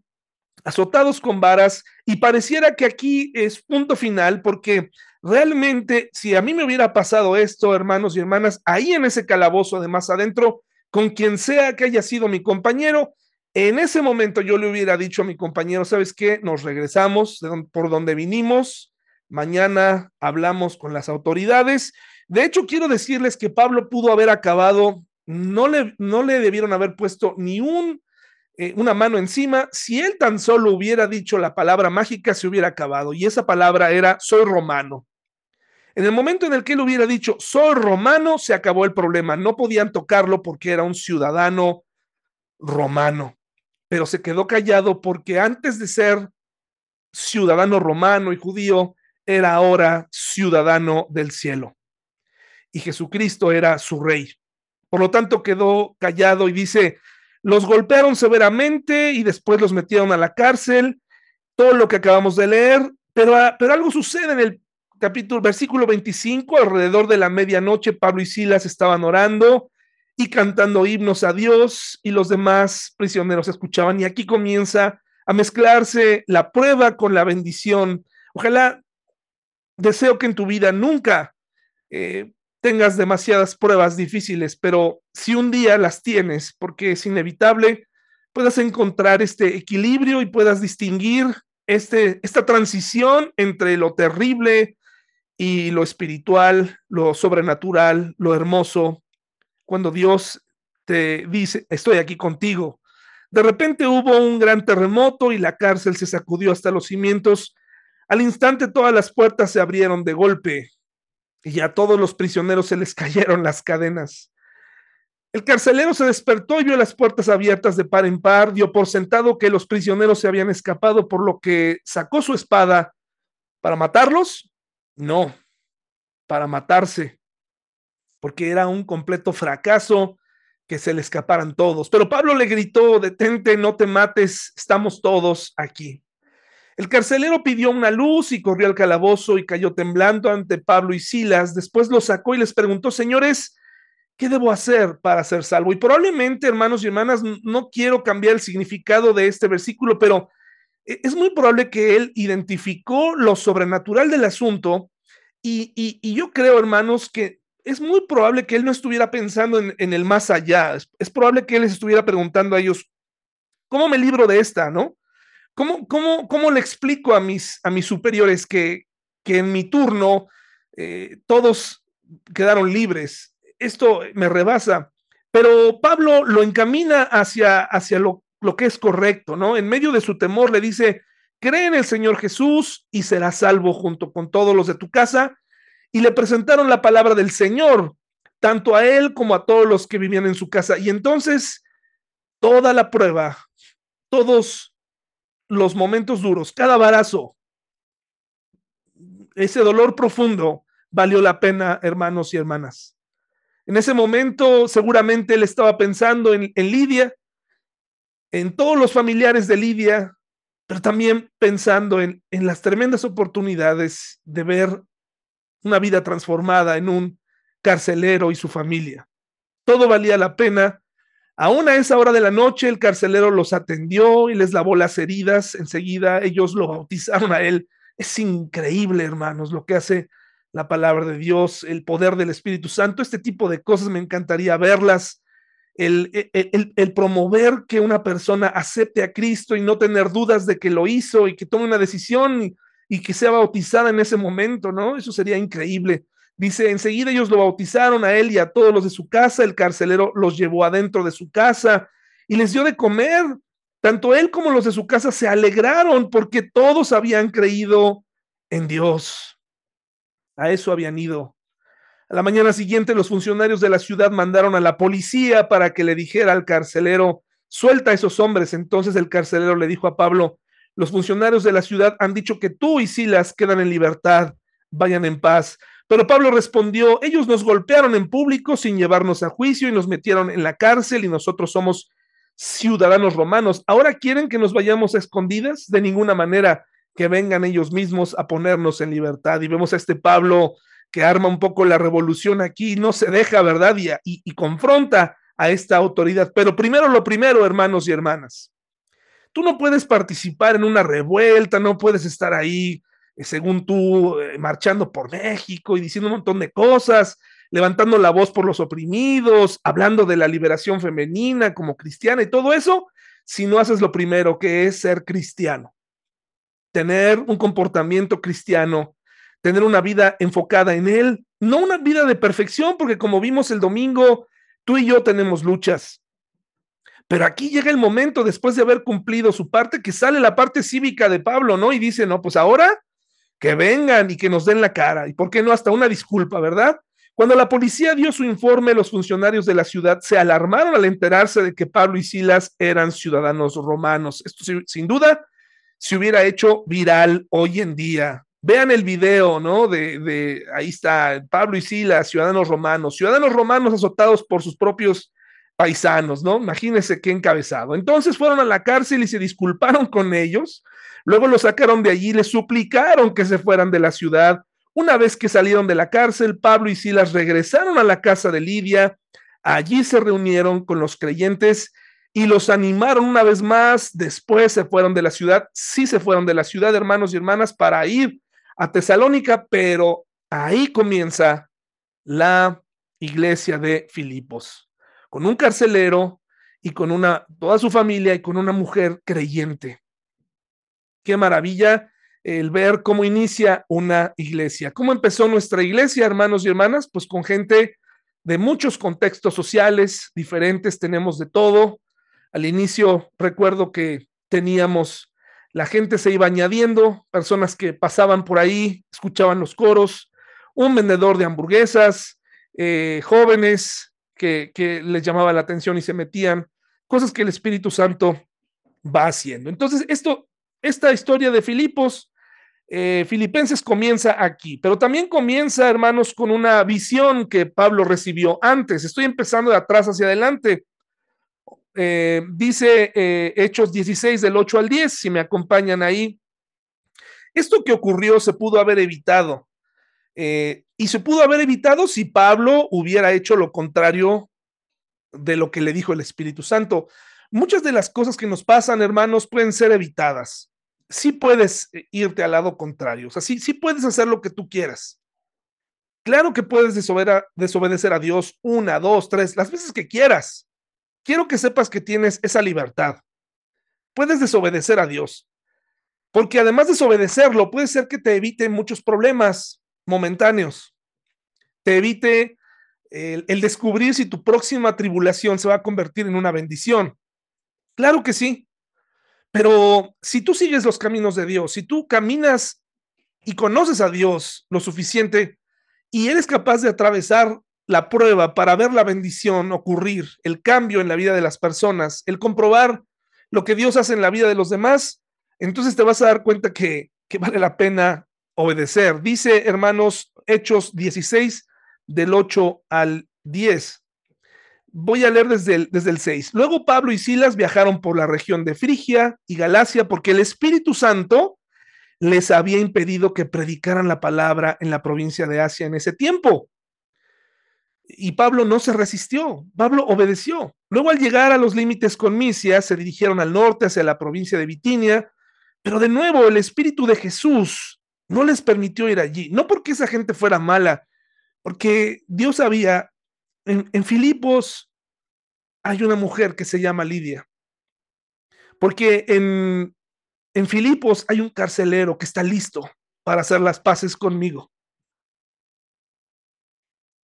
azotados con varas. Y pareciera que aquí es punto final, porque realmente, si a mí me hubiera pasado esto, hermanos y hermanas, ahí en ese calabozo, además adentro, con quien sea que haya sido mi compañero, en ese momento yo le hubiera dicho a mi compañero, ¿sabes qué? Nos regresamos por donde vinimos, mañana hablamos con las autoridades. De hecho, quiero decirles que Pablo pudo haber acabado, no le, no le debieron haber puesto ni un, eh, una mano encima. Si él tan solo hubiera dicho la palabra mágica, se hubiera acabado. Y esa palabra era, soy romano. En el momento en el que él hubiera dicho, soy romano, se acabó el problema. No podían tocarlo porque era un ciudadano romano, pero se quedó callado porque antes de ser ciudadano romano y judío, era ahora ciudadano del cielo. Y Jesucristo era su rey. Por lo tanto, quedó callado y dice, los golpearon severamente y después los metieron a la cárcel, todo lo que acabamos de leer, pero, pero algo sucede en el capítulo, versículo 25, alrededor de la medianoche, Pablo y Silas estaban orando y cantando himnos a Dios y los demás prisioneros escuchaban. Y aquí comienza a mezclarse la prueba con la bendición. Ojalá deseo que en tu vida nunca eh, tengas demasiadas pruebas difíciles, pero si un día las tienes, porque es inevitable, puedas encontrar este equilibrio y puedas distinguir este, esta transición entre lo terrible, y lo espiritual, lo sobrenatural, lo hermoso, cuando Dios te dice, estoy aquí contigo. De repente hubo un gran terremoto y la cárcel se sacudió hasta los cimientos. Al instante todas las puertas se abrieron de golpe y a todos los prisioneros se les cayeron las cadenas. El carcelero se despertó y vio las puertas abiertas de par en par, dio por sentado que los prisioneros se habían escapado, por lo que sacó su espada para matarlos no, para matarse, porque era un completo fracaso que se le escaparan todos. Pero Pablo le gritó, detente, no te mates, estamos todos aquí. El carcelero pidió una luz y corrió al calabozo y cayó temblando ante Pablo y Silas. Después lo sacó y les preguntó, señores, ¿qué debo hacer para ser salvo? Y probablemente, hermanos y hermanas, no quiero cambiar el significado de este versículo, pero e, es muy probable que él identificó lo sobrenatural del asunto y, yo creo, hermanos, que es muy probable que él no estuviera pensando en, el más allá. Es, probable que él les estuviera preguntando a ellos, ¿cómo me libro de esta, no? ¿Cómo, cómo, cómo le explico a mis, a mis superiores que, que en mi turno eh, todos quedaron libres. Esto me rebasa, pero Pablo lo encamina hacia, hacia lo, lo que es correcto, ¿no? En medio de su temor le dice, cree en el Señor Jesús y serás salvo junto con todos los de tu casa. Y le presentaron la palabra del Señor, tanto a él como a todos los que vivían en su casa. Y entonces, toda la prueba, todos los momentos duros, cada barazo, ese dolor profundo, valió la pena, hermanos y hermanas. En ese momento seguramente él estaba pensando en, Lidia, en todos los familiares de Lidia, pero también pensando en, en las tremendas oportunidades de ver una vida transformada en un carcelero y su familia. Todo valía la pena. Aún a esa hora de la noche el carcelero los atendió y les lavó las heridas. Enseguida ellos lo bautizaron a él. Es increíble, hermanos, lo que hace la palabra de Dios, el poder del Espíritu Santo, este tipo de cosas me encantaría verlas, el, el, promover que una persona acepte a Cristo y no tener dudas de que lo hizo y que tome una decisión y, y que sea bautizada en ese momento, ¿no? Eso sería increíble. Dice, enseguida ellos lo bautizaron a él y a todos los de su casa, el carcelero los llevó adentro de su casa y les dio de comer. Tanto él como los de su casa se alegraron porque todos habían creído en Dios. A eso habían ido. A la mañana siguiente los funcionarios de la ciudad mandaron a la policía para que le dijera al carcelero, suelta a esos hombres. Entonces el carcelero le dijo a Pablo, los funcionarios de la ciudad han dicho que tú y Silas quedan en libertad, vayan en paz. Pero Pablo respondió, ellos nos golpearon en público sin llevarnos a juicio y nos metieron en la cárcel y nosotros somos ciudadanos romanos. ¿Ahora quieren que nos vayamos a escondidas? De ninguna manera que vengan ellos mismos a ponernos en libertad. Y vemos a este Pablo que arma un poco la revolución aquí, no se deja, ¿verdad? Y, y, confronta a esta autoridad. Pero primero lo primero, hermanos y hermanas. Tú no puedes participar en una revuelta, no puedes estar ahí, según tú, eh, marchando por México y diciendo un montón de cosas, levantando la voz por los oprimidos, hablando de la liberación femenina como cristiana y todo eso, si no haces lo primero, que es ser cristiano tener un comportamiento cristiano, tener una vida enfocada en Él, no una vida de perfección, porque como vimos el domingo, tú y yo tenemos luchas. Pero aquí llega el momento, después de haber cumplido su parte, que sale la parte cívica de Pablo, ¿no? Y dice, no, pues ahora que vengan y que nos den la cara. ¿Y por qué no? Hasta una disculpa, ¿verdad? Cuando la policía dio su informe, los funcionarios de la ciudad se alarmaron al enterarse de que Pablo y Silas eran ciudadanos romanos. Esto sin duda se hubiera hecho viral hoy en día. Vean el video, ¿no? De, de ahí está Pablo y Silas, ciudadanos romanos, ciudadanos romanos azotados por sus propios paisanos, ¿no? Imagínense qué encabezado. Entonces fueron a la cárcel y se disculparon con ellos. Luego los sacaron de allí, les suplicaron que se fueran de la ciudad. Una vez que salieron de la cárcel, Pablo y Silas regresaron a la casa de Lidia. Allí se reunieron con los creyentes y los animaron una vez más. Después se fueron de la ciudad, sí se fueron de la ciudad, hermanos y hermanas, para ir a Tesalónica, pero ahí comienza la iglesia de Filipos, con un carcelero y con una, toda su familia y con una mujer creyente. Qué maravilla el ver cómo inicia una iglesia. ¿Cómo empezó nuestra iglesia, hermanos y hermanas? Pues con gente de muchos contextos sociales diferentes, tenemos de todo, al inicio recuerdo que teníamos, la gente se iba añadiendo, personas que pasaban por ahí, escuchaban los coros, un vendedor de hamburguesas, eh, jóvenes que, les llamaba la atención y se metían, cosas que el Espíritu Santo va haciendo. Entonces, esto, esta historia de Filipos, eh, Filipenses comienza aquí, pero también comienza, hermanos, con una visión que Pablo recibió antes. Estoy empezando de atrás hacia adelante. Eh, dice eh, Hechos 16 del 8 al 10, si me acompañan ahí. Esto que ocurrió se pudo haber evitado. Y se pudo haber evitado si Pablo hubiera hecho lo contrario de lo que le dijo el Espíritu Santo. Muchas de las cosas que nos pasan, hermanos, pueden ser evitadas. Sí puedes irte al lado contrario, o sea, sí, sí puedes hacer lo que tú quieras. Claro que puedes desobedecer a Dios una, dos, tres, las veces que quieras quiero que sepas que tienes esa libertad. Puedes desobedecer a Dios, Porque además de desobedecerlo, puede ser que te evite muchos problemas momentáneos. Te evite el, descubrir si tu próxima tribulación se va a convertir en una bendición. Claro que sí. Pero si tú sigues los caminos de Dios, si tú caminas y conoces a Dios lo suficiente y eres capaz de atravesar la prueba para ver la bendición ocurrir, el cambio en la vida de las personas, el comprobar lo que Dios hace en la vida de los demás, entonces te vas a dar cuenta que, vale la pena obedecer. Dice, hermanos, Hechos 16, del 8 al 10. Voy a leer desde el, desde el 6. Luego Pablo y Silas viajaron por la región de Frigia y Galacia porque el Espíritu Santo les había impedido que predicaran la palabra en la provincia de Asia en ese tiempo. Y Pablo no se resistió, Pablo obedeció. Luego al llegar a los límites con Misia, se dirigieron al norte hacia la provincia de Bitinia, pero de nuevo el Espíritu de Jesús no les permitió ir allí, no porque esa gente fuera mala, porque Dios sabía, en, Filipos hay una mujer que se llama Lidia, porque en, en Filipos hay un carcelero que está listo para hacer las paces conmigo.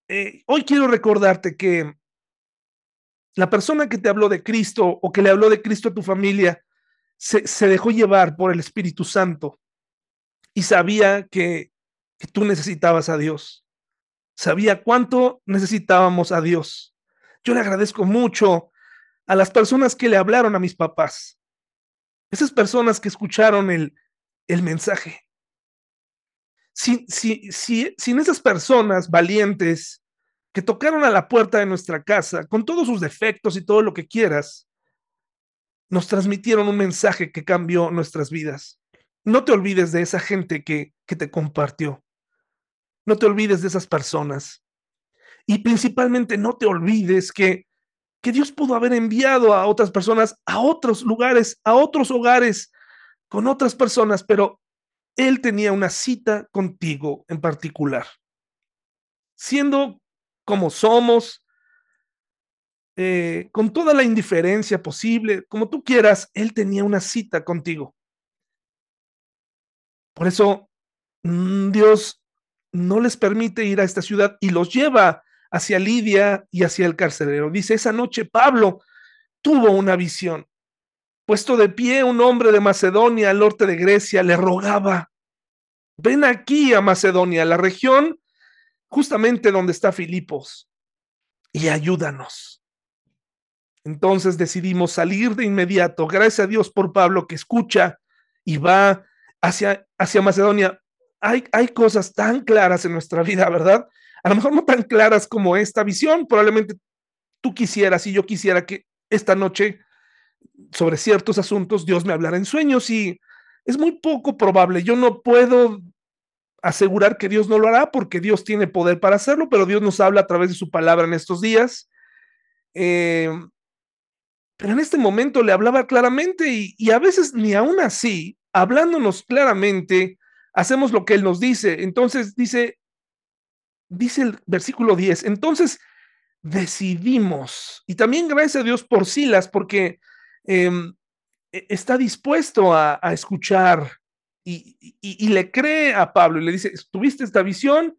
Eh, hoy quiero recordarte que la persona que te habló de Cristo o que le habló de Cristo a tu familia se, se dejó llevar por el Espíritu Santo y sabía que, que tú necesitabas a Dios. Sabía cuánto necesitábamos a Dios. Yo le agradezco mucho a las personas que le hablaron a mis papás. Esas personas que escucharon el, el mensaje sin, sin esas personas valientes que tocaron a la puerta de nuestra casa, con todos sus defectos y todo lo que quieras, nos transmitieron un mensaje que cambió nuestras vidas. No te olvides de esa gente que, que te compartió. No te olvides de esas personas. Y principalmente no te olvides que, que Dios pudo haber enviado a otras personas, a otros lugares, a otros hogares, con otras personas, pero él tenía una cita contigo en particular. Siendo como somos, eh, con toda la indiferencia posible, como tú quieras, Él tenía una cita contigo. Por eso mm, Dios no les permite ir a esta ciudad y los lleva hacia Lidia y hacia el carcelero. Dice, esa noche Pablo tuvo una visión. Puesto de pie un hombre de Macedonia al norte de Grecia le rogaba, ven aquí a Macedonia, la región justamente donde está Filipos y ayúdanos. Entonces decidimos salir de inmediato, gracias a Dios por Pablo que escucha y va hacia, hacia Macedonia. Hay, hay cosas tan claras en nuestra vida, ¿verdad? A lo mejor no tan claras como esta visión, probablemente tú quisieras y yo quisiera que esta noche sobre ciertos asuntos Dios me hablara en sueños y es muy poco probable. Yo no puedo asegurar que Dios no lo hará porque Dios tiene poder para hacerlo, pero Dios nos habla a través de su palabra en estos días. Eh, pero en este momento le hablaba claramente y, y, a veces ni aún así, hablándonos claramente, hacemos lo que Él nos dice. Entonces dice, dice el versículo 10, entonces decidimos, y también gracias a Dios por Silas, porque eh, está dispuesto a, a escuchar y, le cree a Pablo y le dice, ¿tuviste esta visión?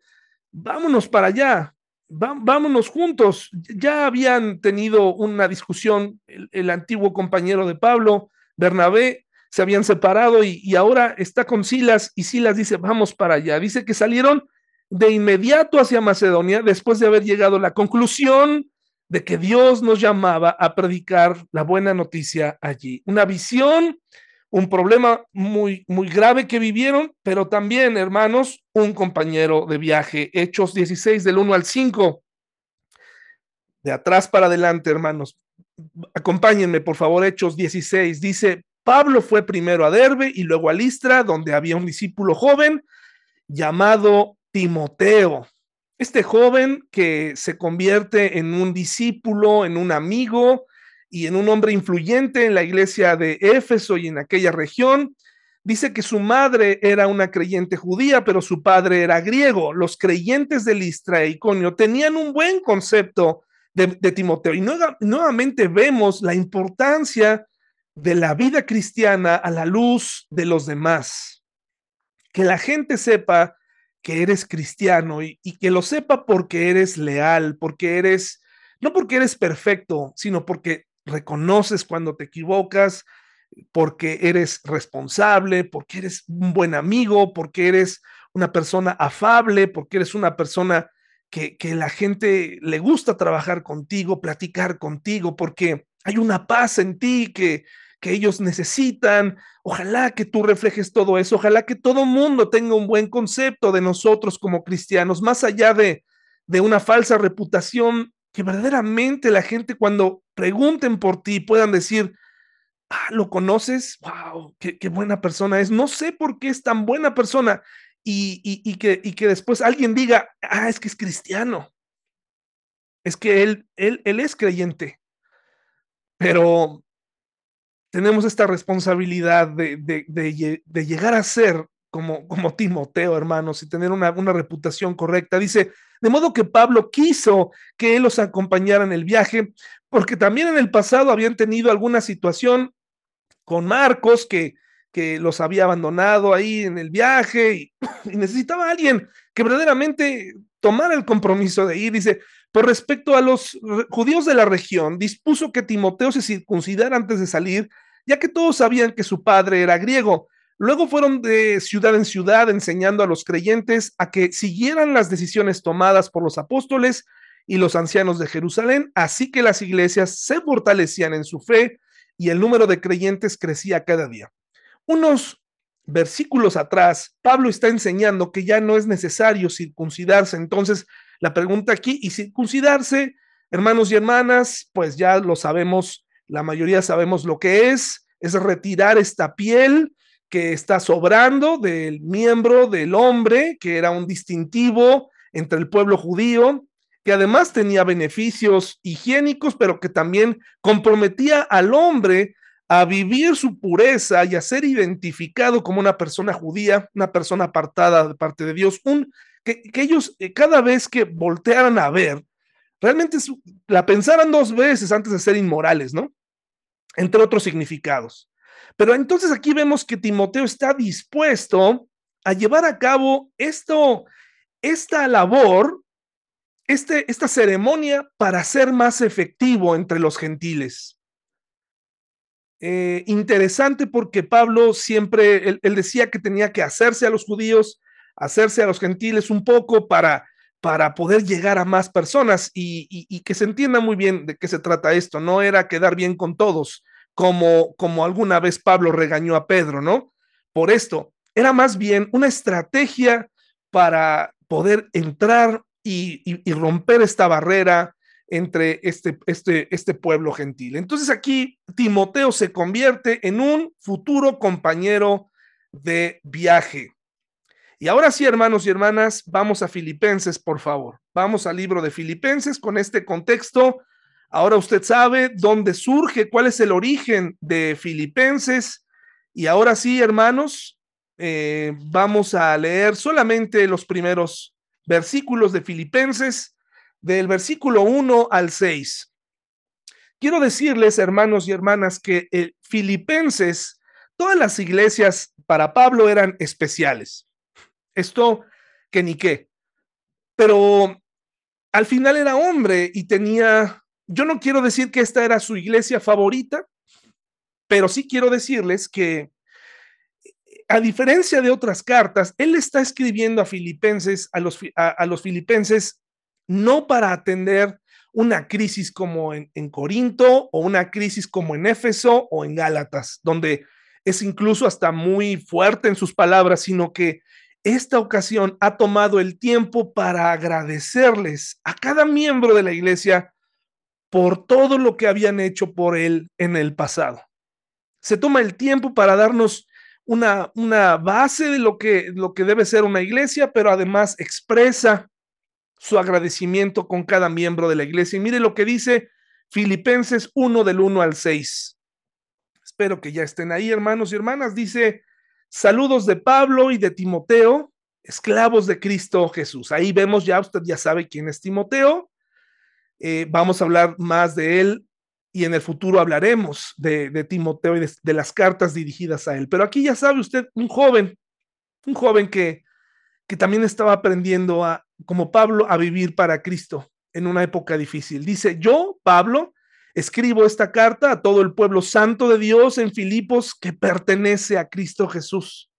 Vámonos para allá, vámonos juntos. Ya habían tenido una discusión el, antiguo compañero de Pablo, Bernabé, se habían separado y, y ahora está con Silas y Silas dice, vamos para allá. Dice que salieron de inmediato hacia Macedonia después de haber llegado a la conclusión de que Dios nos llamaba a predicar la buena noticia allí. Una visión un problema muy, muy grave que vivieron, pero también, hermanos, un compañero de viaje. Hechos 16 del 1 al 5. De atrás para adelante, hermanos. Acompáñenme, por favor, Hechos 16. Dice, Pablo fue primero a Derbe y luego a Listra, donde había un discípulo joven llamado Timoteo. Este joven que se convierte en un discípulo, en un amigo, y en un hombre influyente en la iglesia de Éfeso y en aquella región. Dice que su madre era una creyente judía, pero su padre era griego. Los creyentes de Listra e Iconio tenían un buen concepto de, Timoteo. Y nuevamente vemos la importancia de la vida cristiana a la luz de los demás. Que la gente sepa que eres cristiano y, que lo sepa porque eres leal, porque eres, no porque eres perfecto, sino porque reconoces cuando te equivocas, porque eres responsable, porque eres un buen amigo, porque eres una persona afable, porque eres una persona que, que la gente le gusta trabajar contigo, platicar contigo, porque hay una paz en ti que, que ellos necesitan. Ojalá que tú reflejes todo eso, ojalá que todo mundo tenga un buen concepto de nosotros como cristianos, más allá de, de una falsa reputación, que verdaderamente la gente cuando pregunten por ti puedan decir, ah, ¿lo conoces? ¡Wow! Qué, qué, buena persona es! No sé por qué es tan buena persona. Y, y, que, y que después alguien diga, ah, es que es cristiano. Es que él, él, él es creyente. Pero tenemos esta responsabilidad de, de, llegar a ser como, como Timoteo, hermanos, y tener una, una reputación correcta. Dice, de modo que Pablo quiso que él los acompañara en el viaje, porque también en el pasado habían tenido alguna situación con Marcos que, que los había abandonado ahí en el viaje y, y necesitaba alguien que verdaderamente tomara el compromiso de ir. Dice, por respecto a los judíos de la región, dispuso que Timoteo se circuncidara antes de salir, ya que todos sabían que su padre era griego. Luego fueron de ciudad en ciudad enseñando a los creyentes a que siguieran las decisiones tomadas por los apóstoles y los ancianos de Jerusalén, así que las iglesias se fortalecían en su fe y el número de creyentes crecía cada día. Unos versículos atrás, Pablo está enseñando que ya no es necesario circuncidarse. Entonces, la pregunta aquí, ¿y circuncidarse, hermanos y hermanas? Pues ya lo sabemos, la mayoría sabemos lo que es, es retirar esta piel que está sobrando del miembro del hombre, que era un distintivo entre el pueblo judío, que además tenía beneficios higiénicos, pero que también comprometía al hombre a vivir su pureza y a ser identificado como una persona judía, una persona apartada de parte de Dios, un que, ellos eh, cada vez que voltearan a ver, realmente la pensaran dos veces antes de ser inmorales, ¿no? Entre otros significados. Pero entonces aquí vemos que Timoteo está dispuesto a llevar a cabo esto, esta labor, este, esta ceremonia para ser más efectivo entre los gentiles. Eh, interesante porque Pablo siempre, él, decía que tenía que hacerse a los judíos, hacerse a los gentiles un poco para, para poder llegar a más personas y, que se entienda muy bien de qué se trata esto. No era quedar bien con todos, como, como alguna vez Pablo regañó a Pedro, ¿no? Por esto, era más bien una estrategia para poder entrar y, y romper esta barrera entre este, este, este pueblo gentil. Entonces aquí Timoteo se convierte en un futuro compañero de viaje. Y ahora sí, hermanos y hermanas, vamos a Filipenses, por favor. Vamos al libro de Filipenses con este contexto. Ahora usted sabe dónde surge, cuál es el origen de Filipenses. Y ahora sí, hermanos, eh, vamos a leer solamente los primeros versículos de Filipenses, del versículo 1 al 6. Quiero decirles, hermanos y hermanas, que el Filipenses, todas las iglesias para Pablo eran especiales. Esto que ni qué. Pero al final era hombre y tenía, yo no quiero decir que esta era su iglesia favorita, pero sí quiero decirles que a diferencia de otras cartas, él está escribiendo a filipenses, a los, a, los filipenses, no para atender una crisis como en, en, Corinto o una crisis como en Éfeso o en Gálatas, donde es incluso hasta muy fuerte en sus palabras, sino que esta ocasión ha tomado el tiempo para agradecerles a cada miembro de la iglesia por todo lo que habían hecho por él en el pasado. Se toma el tiempo para darnos una, una base de lo que, lo que debe ser una iglesia, pero además expresa su agradecimiento con cada miembro de la iglesia. Y mire lo que dice Filipenses 1 del 1 al 6. Espero que ya estén ahí, hermanos y hermanas. Dice, Saludos de Pablo y de Timoteo, esclavos de Cristo Jesús. Ahí vemos ya, usted ya sabe quién es Timoteo. Eh, vamos a hablar más de él y en el futuro hablaremos de, Timoteo y de, las cartas dirigidas a él. Pero aquí ya sabe usted, un joven, un joven que, que también estaba aprendiendo a, como Pablo, a vivir para Cristo en una época difícil. Dice, yo, Pablo, escribo esta carta a todo el pueblo santo de Dios en Filipos que pertenece a Cristo Jesús,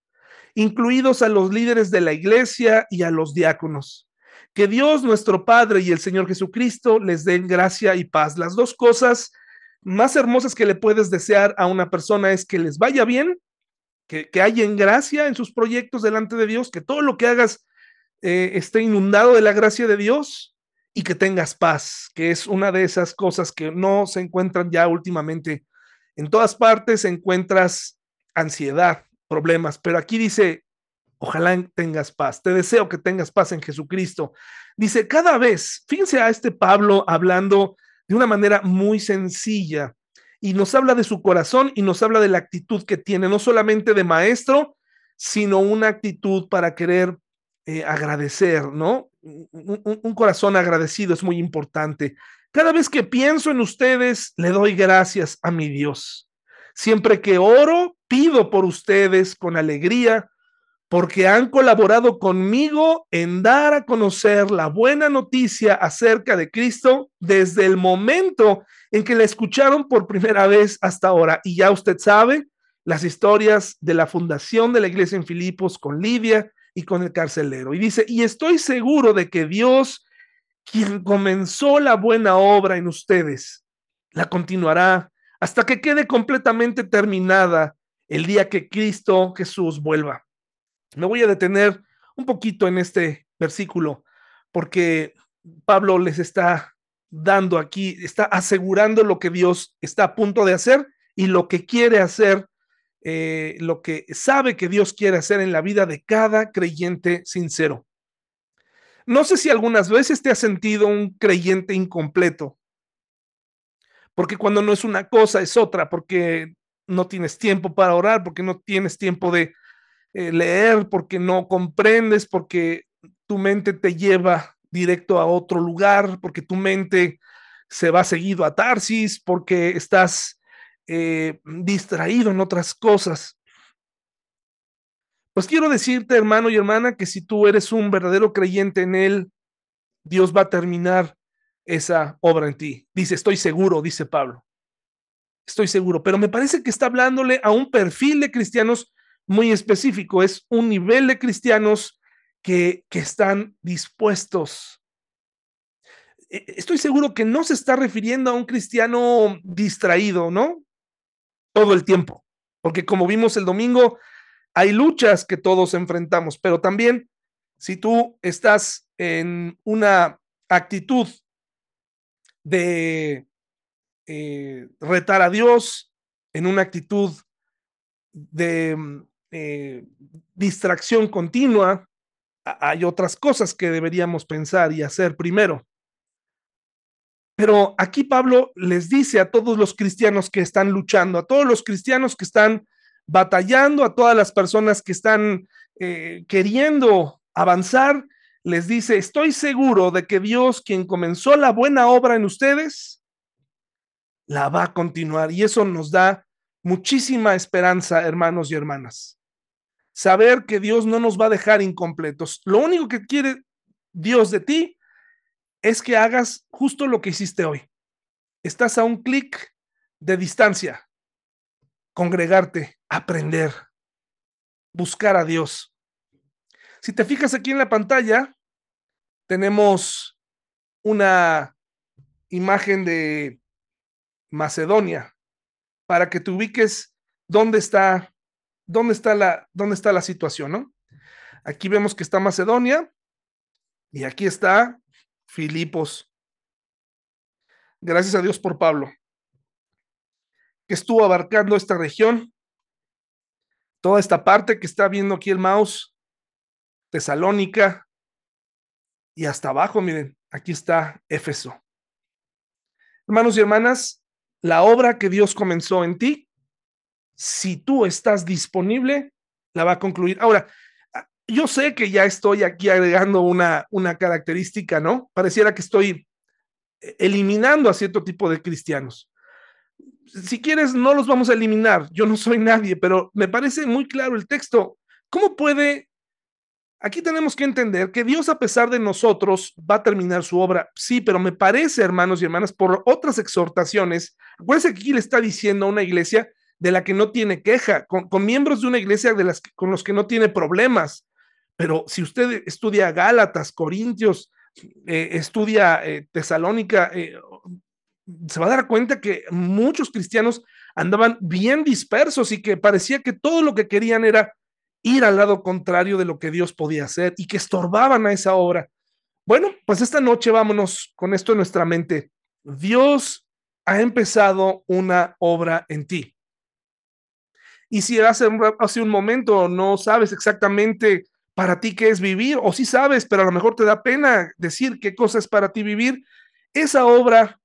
incluidos a los líderes de la iglesia y a los diáconos. Que Dios nuestro Padre y el Señor Jesucristo les den gracia y paz. Las dos cosas más hermosas que le puedes desear a una persona es que les vaya bien, que, que haya en gracia en sus proyectos delante de Dios, que todo lo que hagas eh, esté inundado de la gracia de Dios y que tengas paz, que es una de esas cosas que no se encuentran ya últimamente. En todas partes encuentras ansiedad, problemas, pero aquí dice, ojalá tengas paz, te deseo que tengas paz en Jesucristo. Dice, cada vez, fíjense a este Pablo hablando de una manera muy sencilla y nos habla de su corazón y nos habla de la actitud que tiene, no solamente de maestro, sino una actitud para querer eh, agradecer, ¿no? Un, corazón agradecido es muy importante. Cada vez que pienso en ustedes, le doy gracias a mi Dios. Siempre que oro, pido por ustedes con alegría, porque han colaborado conmigo en dar a conocer la buena noticia acerca de Cristo desde el momento en que la escucharon por primera vez hasta ahora. Y ya usted sabe las historias de la fundación de la iglesia en Filipos con Lidia, y con el carcelero. Y dice, y estoy seguro de que Dios, quien comenzó la buena obra en ustedes, la continuará hasta que quede completamente terminada el día que Cristo Jesús vuelva. Me voy a detener un poquito en este versículo porque Pablo les está dando aquí, está asegurando lo que Dios está a punto de hacer y lo que quiere hacer eh, lo que sabe que Dios quiere hacer en la vida de cada creyente sincero. No sé si algunas veces te has sentido un creyente incompleto, porque cuando no es una cosa es otra, porque no tienes tiempo para orar, porque no tienes tiempo de eh, leer, porque no comprendes, porque tu mente te lleva directo a otro lugar, porque tu mente se va seguido a Tarsis, porque estás eh, distraído en otras cosas. Pues quiero decirte, hermano y hermana, que si tú eres un verdadero creyente en Él, Dios va a terminar esa obra en ti. Dice, estoy seguro, dice Pablo. Estoy seguro, pero me parece que está hablándole a un perfil de cristianos muy específico. Es un nivel de cristianos que, que están dispuestos. E, estoy seguro que no se está refiriendo a un cristiano distraído, ¿no? Todo el tiempo, porque como vimos el domingo, hay luchas que todos enfrentamos, pero también si tú estás en una actitud de eh, retar a Dios, en una actitud de eh, distracción continua, hay otras cosas que deberíamos pensar y hacer primero. Pero aquí Pablo les dice a todos los cristianos que están luchando, a todos los cristianos que están batallando, a todas las personas que están eh, queriendo avanzar, les dice, estoy seguro de que Dios, quien comenzó la buena obra en ustedes, la va a continuar. Y eso nos da muchísima esperanza, hermanos y hermanas. Saber que Dios no nos va a dejar incompletos. Lo único que quiere Dios de ti es que hagas justo lo que hiciste hoy. Estás a un clic de distancia. Congregarte, aprender, buscar a Dios. Si te fijas aquí en la pantalla, tenemos una imagen de Macedonia para que te ubiques dónde está, dónde está la, dónde está la situación, ¿no? Aquí vemos que está Macedonia y aquí está Filipos. Gracias a Dios por Pablo, que estuvo abarcando esta región, toda esta parte que está viendo aquí el mouse, Tesalónica, y hasta abajo, miren, aquí está Éfeso. Hermanos y hermanas, la obra que Dios comenzó en ti, si tú estás disponible, la va a concluir. Ahora, yo sé que ya estoy aquí agregando una, una característica, ¿no? Pareciera que estoy eliminando a cierto tipo de cristianos. si quieres, no los vamos a eliminar. Yo no soy nadie, pero me parece muy claro el texto. ¿Cómo puede Aquí tenemos que entender que Dios, a pesar de nosotros, va a terminar su obra. Sí, pero me parece, hermanos y hermanas, por otras exhortaciones, acuérdense que aquí le está diciendo a una iglesia de la que no tiene queja, con, miembros de una iglesia de las, con los que no tiene problemas. Pero si usted estudia Gálatas, Corintios, eh, estudia eh, Tesalónica, eh, se va a dar cuenta que muchos cristianos andaban bien dispersos y que parecía que todo lo que querían era ir al lado contrario de lo que Dios podía hacer y que estorbaban a esa obra. Bueno, pues esta noche vámonos con esto en nuestra mente. Dios ha empezado una obra en ti. Y si hace, hace un momento no sabes exactamente para ti qué es vivir, o si sabes, pero a lo mejor te da pena decir qué cosa es para ti vivir, esa obra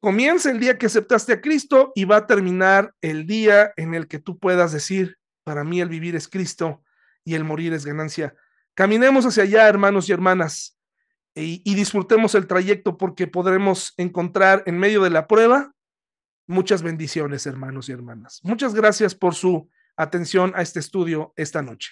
comienza el día que aceptaste a Cristo y va a terminar el día en el que tú puedas decir, para mí el vivir es Cristo y el morir es ganancia. Caminemos hacia allá, hermanos y hermanas, y, y disfrutemos el trayecto porque podremos encontrar en medio de la prueba muchas bendiciones, hermanos y hermanas. Muchas gracias por su atención a este estudio esta noche.